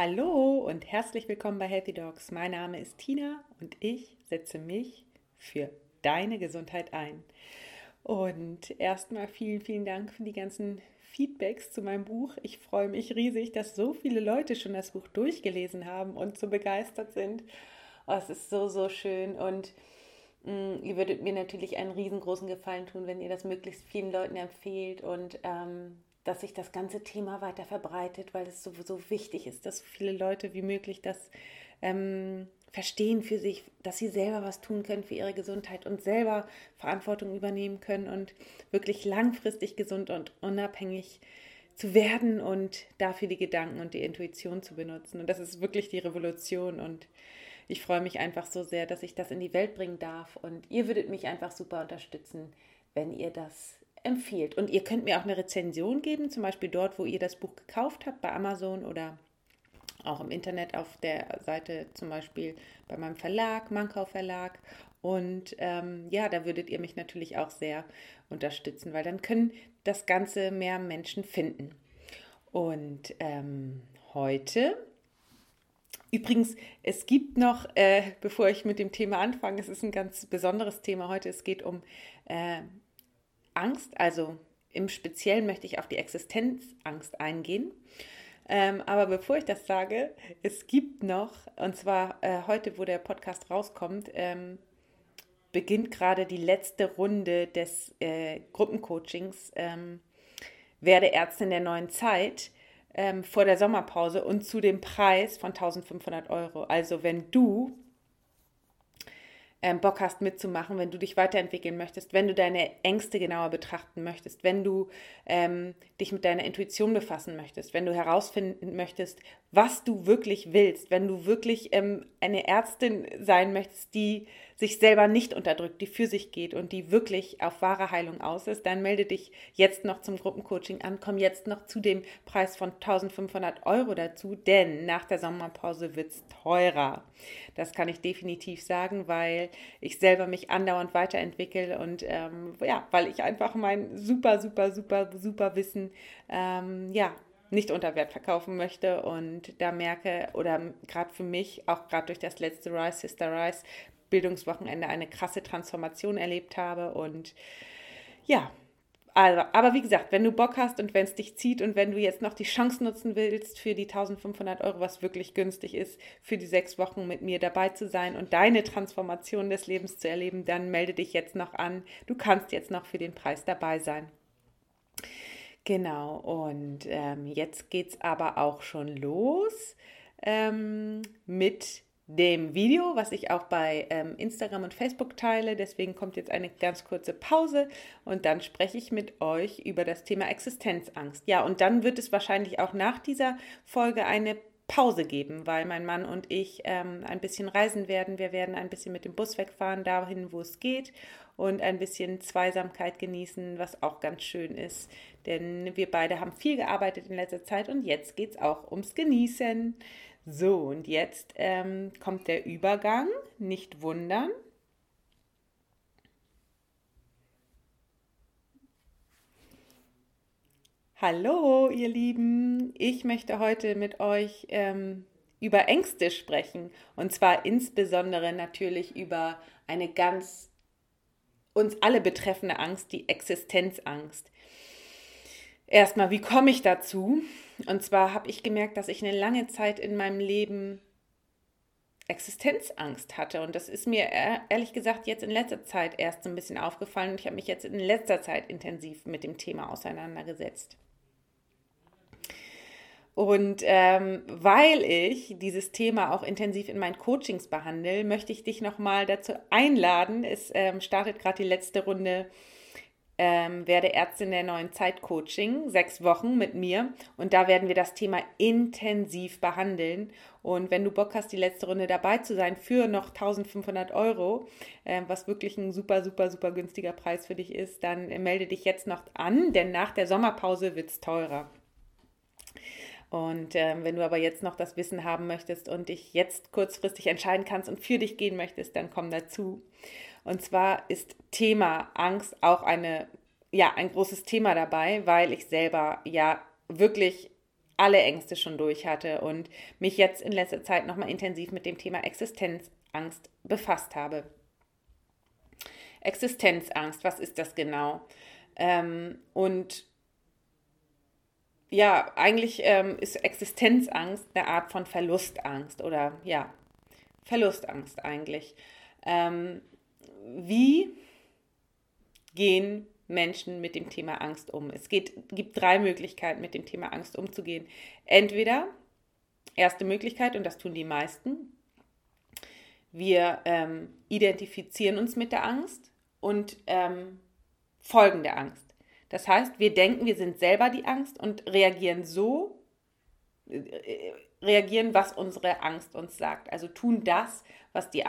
Hallo und herzlich willkommen bei Healthy Dogs. Mein Name ist Tina und ich setze mich für deine Gesundheit ein. Und erstmal vielen, vielen Dank für die ganzen Feedbacks zu meinem Buch. Ich freue mich riesig, dass so viele Leute schon das Buch durchgelesen haben und so begeistert sind. Oh, es ist so, so schön und mh, mm, ihr würdet mir natürlich einen riesengroßen Gefallen tun, wenn ihr das möglichst vielen Leuten empfehlt und ähm, dass sich das ganze Thema weiter verbreitet, weil es sowieso wichtig ist, dass so viele Leute wie möglich das ähm, verstehen für sich, dass sie selber was tun können für ihre Gesundheit und selber Verantwortung übernehmen können und wirklich langfristig gesund und unabhängig zu werden und dafür die Gedanken und die Intuition zu benutzen. Und das ist wirklich die Revolution und ich freue mich einfach so sehr, dass ich das in die Welt bringen darf und ihr würdet mich einfach super unterstützen, wenn ihr das empfiehlt. Und ihr könnt mir auch eine Rezension geben, zum Beispiel dort, wo ihr das Buch gekauft habt, bei Amazon oder auch im Internet auf der Seite, zum Beispiel bei meinem Verlag, Mankau Verlag. Und ähm, ja, da würdet ihr mich natürlich auch sehr unterstützen, weil dann können das Ganze mehr Menschen finden. Und ähm, heute Übrigens, es gibt noch, äh, bevor ich mit dem Thema anfange, es ist ein ganz besonderes Thema heute. Es geht um äh, Angst, also im Speziellen möchte ich auf die Existenzangst eingehen. Ähm, aber bevor ich das sage, es gibt noch, und zwar äh, heute, wo der Podcast rauskommt, ähm, beginnt gerade die letzte Runde des äh, Gruppencoachings ähm, Werde Ärztin der neuen Zeit ähm, vor der Sommerpause und zu dem Preis von 1500 Euro. Also wenn du ähm, Bock hast mitzumachen, wenn du dich weiterentwickeln möchtest, wenn du deine Ängste genauer betrachten möchtest, wenn du ähm, dich mit deiner Intuition befassen möchtest, wenn du herausfinden möchtest, was du wirklich willst, wenn du wirklich ähm, eine Ärztin sein möchtest, die sich selber nicht unterdrückt, die für sich geht und die wirklich auf wahre Heilung aus ist, dann melde dich jetzt noch zum Gruppencoaching an, komm jetzt noch zu dem Preis von 1500 Euro dazu, denn nach der Sommerpause wird es teurer. Das kann ich definitiv sagen, weil ich selber mich andauernd weiterentwickle und ähm, ja, weil ich einfach mein super, super, super, super Wissen ähm, ja, nicht unter Wert verkaufen möchte und da merke, oder gerade für mich, auch gerade durch das letzte Rise, Sister Rise, Bildungswochenende eine krasse Transformation erlebt habe. Und ja, also, aber wie gesagt, wenn du Bock hast und wenn es dich zieht und wenn du jetzt noch die Chance nutzen willst für die 1500 Euro, was wirklich günstig ist, für die sechs Wochen mit mir dabei zu sein und deine Transformation des Lebens zu erleben, dann melde dich jetzt noch an. Du kannst jetzt noch für den Preis dabei sein. Genau, und ähm, jetzt geht es aber auch schon los ähm, mit dem Video, was ich auch bei ähm, Instagram und Facebook teile. Deswegen kommt jetzt eine ganz kurze Pause und dann spreche ich mit euch über das Thema Existenzangst. Ja, und dann wird es wahrscheinlich auch nach dieser Folge eine Pause geben, weil mein Mann und ich ähm, ein bisschen reisen werden. Wir werden ein bisschen mit dem Bus wegfahren, dahin, wo es geht und ein bisschen Zweisamkeit genießen, was auch ganz schön ist. Denn wir beide haben viel gearbeitet in letzter Zeit und jetzt geht es auch ums Genießen. So, und jetzt ähm, kommt der Übergang, nicht wundern. Hallo, ihr Lieben. Ich möchte heute mit euch ähm, über Ängste sprechen. Und zwar insbesondere natürlich über eine ganz uns alle betreffende Angst, die Existenzangst. Erstmal, wie komme ich dazu? Und zwar habe ich gemerkt, dass ich eine lange Zeit in meinem Leben Existenzangst hatte. Und das ist mir ehrlich gesagt jetzt in letzter Zeit erst so ein bisschen aufgefallen. Und ich habe mich jetzt in letzter Zeit intensiv mit dem Thema auseinandergesetzt. Und ähm, weil ich dieses Thema auch intensiv in meinen Coachings behandle, möchte ich dich nochmal dazu einladen. Es ähm, startet gerade die letzte Runde ähm, werde Ärztin der neuen Zeit Coaching, sechs Wochen mit mir. Und da werden wir das Thema intensiv behandeln. Und wenn du Bock hast, die letzte Runde dabei zu sein für noch 1500 Euro, äh, was wirklich ein super, super, super günstiger Preis für dich ist, dann äh, melde dich jetzt noch an, denn nach der Sommerpause wird es teurer. Und ähm, wenn du aber jetzt noch das Wissen haben möchtest und dich jetzt kurzfristig entscheiden kannst und für dich gehen möchtest, dann komm dazu. Und zwar ist Thema Angst auch eine, ja, ein großes Thema dabei, weil ich selber ja wirklich alle Ängste schon durch hatte und mich jetzt in letzter Zeit nochmal intensiv mit dem Thema Existenzangst befasst habe. Existenzangst, was ist das genau? Ähm, und ja, eigentlich ähm, ist Existenzangst eine Art von Verlustangst oder ja, Verlustangst eigentlich. Ähm, wie gehen Menschen mit dem Thema Angst um? Es geht, gibt drei Möglichkeiten, mit dem Thema Angst umzugehen. Entweder, erste Möglichkeit, und das tun die meisten, wir ähm, identifizieren uns mit der Angst und ähm, folgen der Angst. Das heißt, wir denken, wir sind selber die Angst und reagieren so, äh, reagieren, was unsere Angst uns sagt. Also tun das, was die,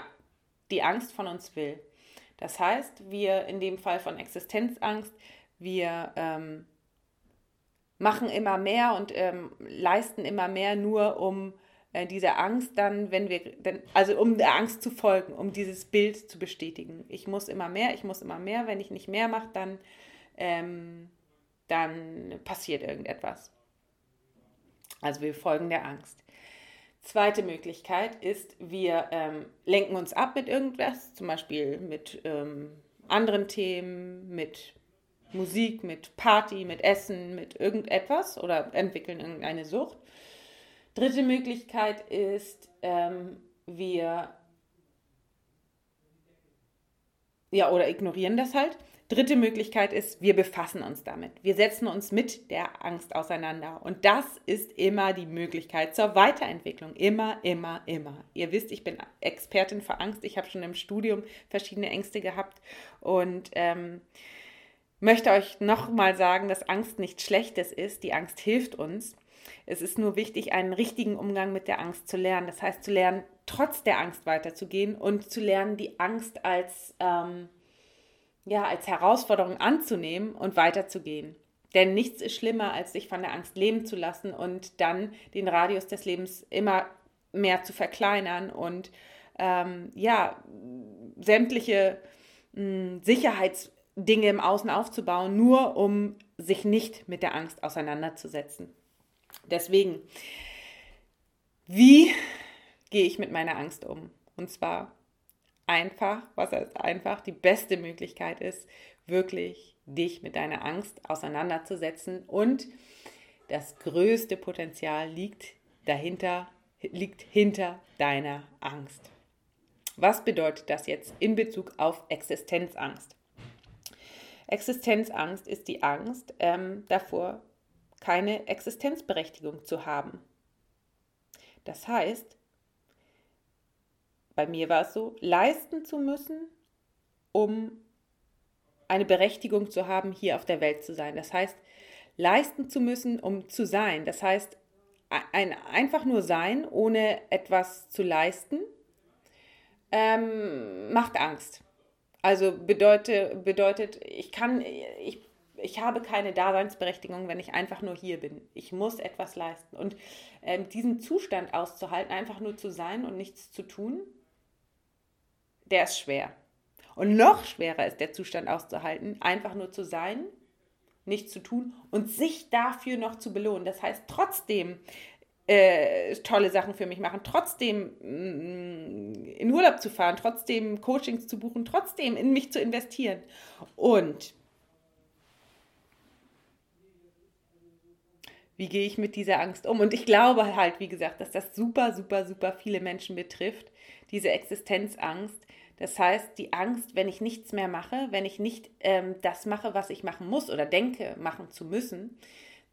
die Angst von uns will. Das heißt, wir in dem Fall von Existenzangst, wir ähm, machen immer mehr und ähm, leisten immer mehr nur, um äh, diese Angst dann, wenn wir, denn, also um der Angst zu folgen, um dieses Bild zu bestätigen. Ich muss immer mehr, ich muss immer mehr. Wenn ich nicht mehr mache, dann, ähm, dann passiert irgendetwas. Also wir folgen der Angst. Zweite Möglichkeit ist, wir ähm, lenken uns ab mit irgendwas, zum Beispiel mit ähm, anderen Themen, mit Musik, mit Party, mit Essen, mit irgendetwas oder entwickeln irgendeine Sucht. Dritte Möglichkeit ist, ähm, wir ja oder ignorieren das halt. Dritte Möglichkeit ist, wir befassen uns damit. Wir setzen uns mit der Angst auseinander. Und das ist immer die Möglichkeit zur Weiterentwicklung. Immer, immer, immer. Ihr wisst, ich bin Expertin für Angst. Ich habe schon im Studium verschiedene Ängste gehabt und ähm, möchte euch nochmal sagen, dass Angst nichts Schlechtes ist. Die Angst hilft uns. Es ist nur wichtig, einen richtigen Umgang mit der Angst zu lernen. Das heißt, zu lernen, trotz der Angst weiterzugehen und zu lernen, die Angst als... Ähm, ja, als Herausforderung anzunehmen und weiterzugehen. Denn nichts ist schlimmer, als sich von der Angst leben zu lassen und dann den Radius des Lebens immer mehr zu verkleinern und ähm, ja, sämtliche mh, hm, Sicherheitsdinge im Außen aufzubauen, nur um sich nicht mit der Angst auseinanderzusetzen. Deswegen, wie gehe ich mit meiner Angst um? Und zwar einfach, was heißt einfach, die beste Möglichkeit ist, wirklich dich mit deiner Angst auseinanderzusetzen und das größte Potenzial liegt dahinter, liegt hinter deiner Angst. Was bedeutet das jetzt in Bezug auf Existenzangst? Existenzangst ist die Angst ähm, davor, keine Existenzberechtigung zu haben. Das heißt, bei mir war es so, leisten zu müssen, um eine Berechtigung zu haben, hier auf der Welt zu sein. Das heißt, leisten zu müssen, um zu sein. Das heißt, ein einfach nur sein, ohne etwas zu leisten, ähm, macht Angst. Also bedeutet, bedeutet, ich kann, ich, ich habe keine Daseinsberechtigung, wenn ich einfach nur hier bin. Ich muss etwas leisten. Und ähm, diesen Zustand auszuhalten, einfach nur zu sein und nichts zu tun, der ist schwer. Und noch schwerer ist der Zustand auszuhalten, einfach nur zu sein, nichts zu tun und sich dafür noch zu belohnen. Das heißt, trotzdem äh, tolle Sachen für mich machen, trotzdem mm, in Urlaub zu fahren, trotzdem Coachings zu buchen, trotzdem in mich zu investieren. Und wie gehe ich mit dieser Angst um? Und ich glaube halt, wie gesagt, dass das super, super, super viele Menschen betrifft, diese Existenzangst, das heißt, die Angst, wenn ich nichts mehr mache, wenn ich nicht ähm, das mache, was ich machen muss oder denke, machen zu müssen,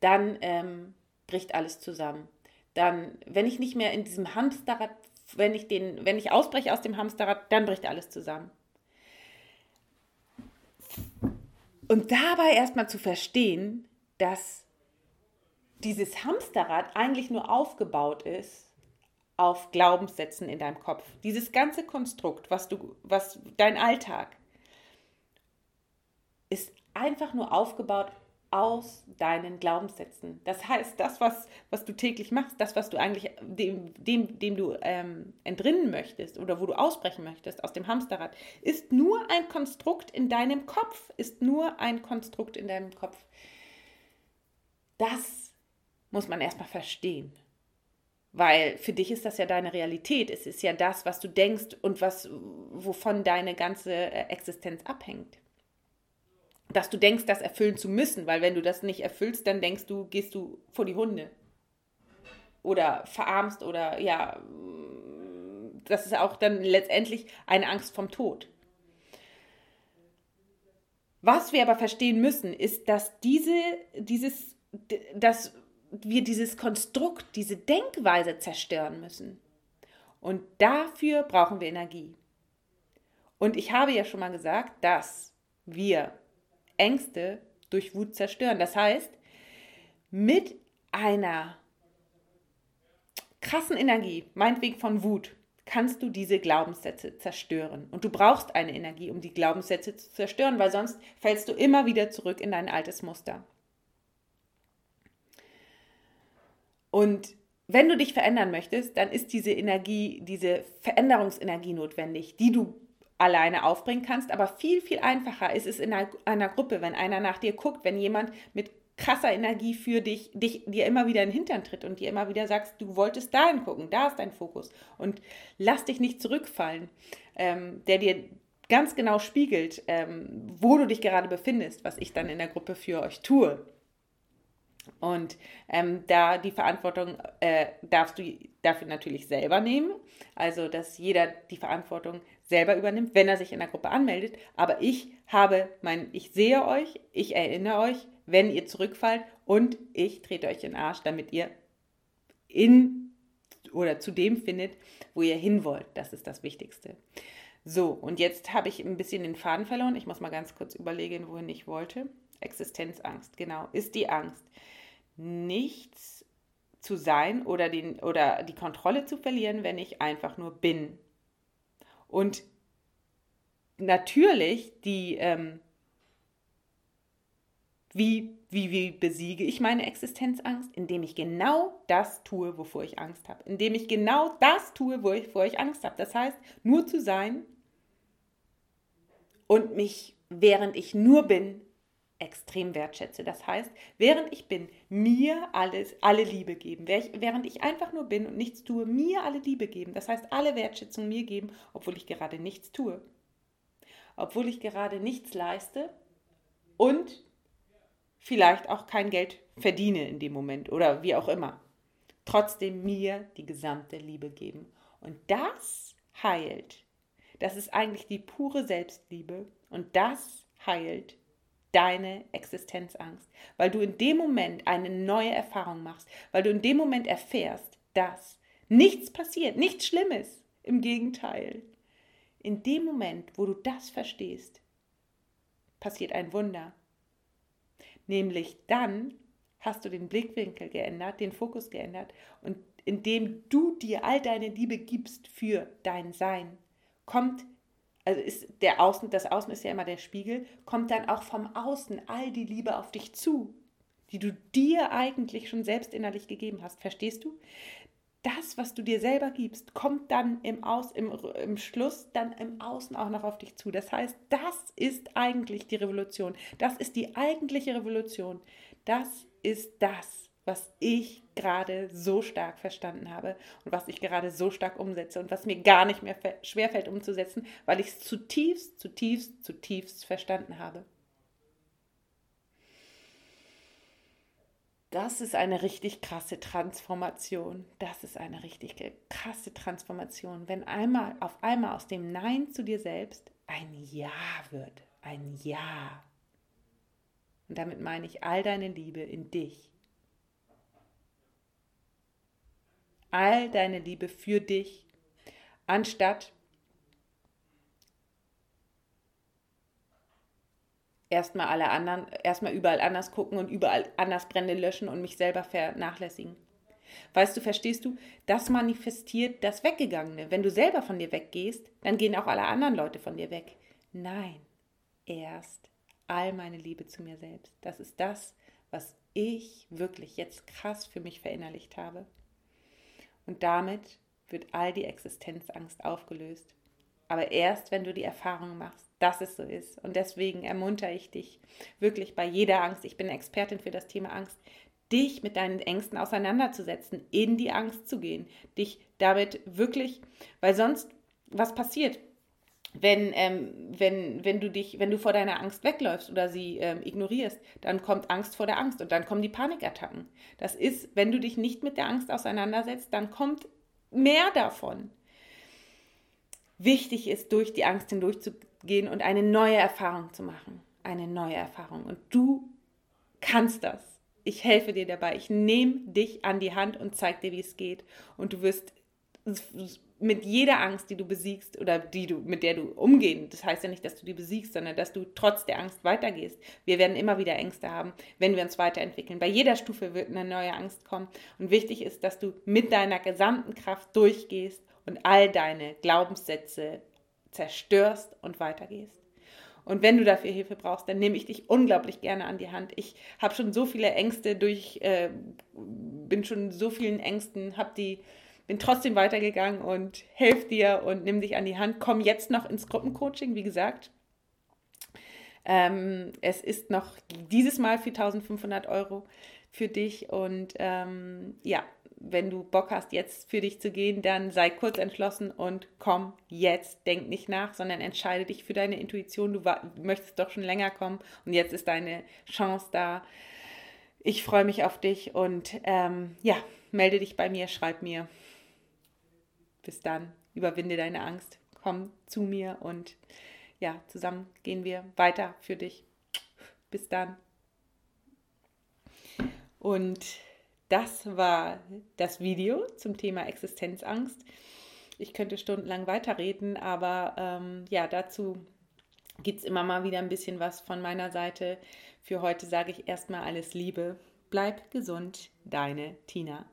dann ähm, bricht alles zusammen. Dann, wenn ich nicht mehr in diesem Hamsterrad, wenn ich den, wenn ich ausbreche aus dem Hamsterrad, dann bricht alles zusammen. Und dabei erstmal zu verstehen, dass dieses Hamsterrad eigentlich nur aufgebaut ist auf Glaubenssätzen in deinem Kopf. Dieses ganze Konstrukt, was du, was dein Alltag ist einfach nur aufgebaut aus deinen Glaubenssätzen. Das heißt, das, was, was du täglich machst, das, was du eigentlich dem, dem, dem du ähm, entrinnen möchtest oder wo du ausbrechen möchtest aus dem Hamsterrad, ist nur ein Konstrukt in deinem Kopf, ist nur ein Konstrukt in deinem Kopf. Das muss man erstmal verstehen. Weil für dich ist das ja deine Realität. Es ist ja das, was du denkst und was, wovon deine ganze äh, Existenz abhängt. Dass du denkst, das erfüllen zu müssen, weil wenn du das nicht erfüllst, dann denkst du, gehst du vor die Hunde. Oder verarmst oder ja, das ist auch dann letztendlich eine Angst vom Tod. Was wir aber verstehen müssen, ist, dass diese, dieses, dass wir dieses Konstrukt, diese Denkweise zerstören müssen. Und dafür brauchen wir Energie. Und ich habe ja schon mal gesagt, dass wir Ängste durch Wut zerstören. Das heißt, mit einer krassen Energie, meinetwegen von Wut, kannst du diese Glaubenssätze zerstören. Und du brauchst eine Energie, um die Glaubenssätze zu zerstören, weil sonst fällst du immer wieder zurück in dein altes Muster. Und wenn du dich verändern möchtest, dann ist diese Energie, diese Veränderungsenergie notwendig, die du alleine aufbringen kannst. Aber viel, viel einfacher ist es in einer, einer Gruppe, wenn einer nach dir guckt, wenn jemand mit krasser Energie für dich, dich dir immer wieder in den Hintern tritt und dir immer wieder sagst, du wolltest dahin gucken, da ist dein Fokus. Und lass dich nicht zurückfallen, ähm, der dir ganz genau spiegelt, ähm, wo du dich gerade befindest, was ich dann in der Gruppe für euch tue. Und ähm, da die Verantwortung äh, darfst du dafür natürlich selber nehmen. Also, dass jeder die Verantwortung selber übernimmt, wenn er sich in der Gruppe anmeldet. Aber ich habe mein, ich sehe euch, ich erinnere euch, wenn ihr zurückfallt und ich trete euch in den Arsch, damit ihr in oder zu dem findet, wo ihr hin wollt. Das ist das Wichtigste. So, und jetzt habe ich ein bisschen den Faden verloren. Ich muss mal ganz kurz überlegen, wohin ich wollte. Existenzangst, genau, ist die Angst nichts zu sein oder, den, oder die Kontrolle zu verlieren, wenn ich einfach nur bin. Und natürlich die, ähm, wie, wie, wie besiege ich meine Existenzangst? Indem ich genau das tue, wovor ich Angst habe. Indem ich genau das tue, wovor ich Angst habe. Das heißt, nur zu sein und mich, während ich nur bin, extrem wertschätze. Das heißt, während ich bin, mir alles, alle Liebe geben. Während ich einfach nur bin und nichts tue, mir alle Liebe geben. Das heißt, alle Wertschätzung mir geben, obwohl ich gerade nichts tue. Obwohl ich gerade nichts leiste und vielleicht auch kein Geld verdiene in dem Moment oder wie auch immer. Trotzdem mir die gesamte Liebe geben. Und das heilt. Das ist eigentlich die pure Selbstliebe und das heilt deine Existenzangst, weil du in dem Moment eine neue Erfahrung machst, weil du in dem Moment erfährst, dass nichts passiert, nichts Schlimmes, im Gegenteil. In dem Moment, wo du das verstehst, passiert ein Wunder. Nämlich dann hast du den Blickwinkel geändert, den Fokus geändert und indem du dir all deine Liebe gibst für dein Sein, kommt also ist der Außen, das Außen ist ja immer der Spiegel, kommt dann auch vom Außen all die Liebe auf dich zu, die du dir eigentlich schon selbst innerlich gegeben hast. Verstehst du? Das, was du dir selber gibst, kommt dann im, Aus, im, im Schluss dann im Außen auch noch auf dich zu. Das heißt, das ist eigentlich die Revolution. Das ist die eigentliche Revolution. Das ist das, was ich gerade so stark verstanden habe und was ich gerade so stark umsetze und was mir gar nicht mehr schwerfällt umzusetzen, weil ich es zutiefst, zutiefst, zutiefst verstanden habe. Das ist eine richtig krasse Transformation. Das ist eine richtig krasse Transformation, wenn einmal auf einmal aus dem Nein zu dir selbst ein Ja wird, ein Ja. Und damit meine ich all deine Liebe in dich, all deine Liebe für dich, anstatt erstmal alle anderen, erstmal überall anders gucken und überall anders Brände löschen und mich selber vernachlässigen. Weißt du, verstehst du, das manifestiert das Weggegangene. Wenn du selber von dir weggehst, dann gehen auch alle anderen Leute von dir weg. Nein, erst all meine Liebe zu mir selbst. Das ist das, was ich wirklich jetzt krass für mich verinnerlicht habe. Und damit wird all die Existenzangst aufgelöst. Aber erst, wenn du die Erfahrung machst, dass es so ist. Und deswegen ermuntere ich dich wirklich bei jeder Angst, ich bin Expertin für das Thema Angst, dich mit deinen Ängsten auseinanderzusetzen, in die Angst zu gehen, dich damit wirklich, weil sonst was passiert? Wenn, ähm, wenn, wenn du dich, wenn du vor deiner Angst wegläufst oder sie ähm, ignorierst, dann kommt Angst vor der Angst und dann kommen die Panikattacken. Das ist, wenn du dich nicht mit der Angst auseinandersetzt, dann kommt mehr davon. Wichtig ist, durch die Angst hindurchzugehen und eine neue Erfahrung zu machen. Eine neue Erfahrung. Und du kannst das. Ich helfe dir dabei. Ich nehme dich an die Hand und zeige dir, wie es geht. Und du wirst mit jeder Angst, die du besiegst oder die du, mit der du umgehen, das heißt ja nicht, dass du die besiegst, sondern dass du trotz der Angst weitergehst. Wir werden immer wieder Ängste haben, wenn wir uns weiterentwickeln. Bei jeder Stufe wird eine neue Angst kommen. Und wichtig ist, dass du mit deiner gesamten Kraft durchgehst und all deine Glaubenssätze zerstörst und weitergehst. Und wenn du dafür Hilfe brauchst, dann nehme ich dich unglaublich gerne an die Hand. Ich habe schon so viele Ängste durch, äh, bin schon so vielen Ängsten, habe die bin trotzdem weitergegangen und helf dir und nimm dich an die Hand. Komm jetzt noch ins Gruppencoaching, wie gesagt. Ähm, es ist noch dieses Mal 4500 Euro für dich und ähm, ja, wenn du Bock hast, jetzt für dich zu gehen, dann sei kurz entschlossen und komm jetzt. Denk nicht nach, sondern entscheide dich für deine Intuition. Du möchtest doch schon länger kommen und jetzt ist deine Chance da. Ich freue mich auf dich und ähm, ja, melde dich bei mir, schreib mir. Bis dann, überwinde deine Angst, komm zu mir und ja, zusammen gehen wir weiter für dich. Bis dann. Und das war das Video zum Thema Existenzangst. Ich könnte stundenlang weiterreden, aber ähm, ja, dazu gibt es immer mal wieder ein bisschen was von meiner Seite. Für heute sage ich erstmal alles Liebe. Bleib gesund, deine Tina.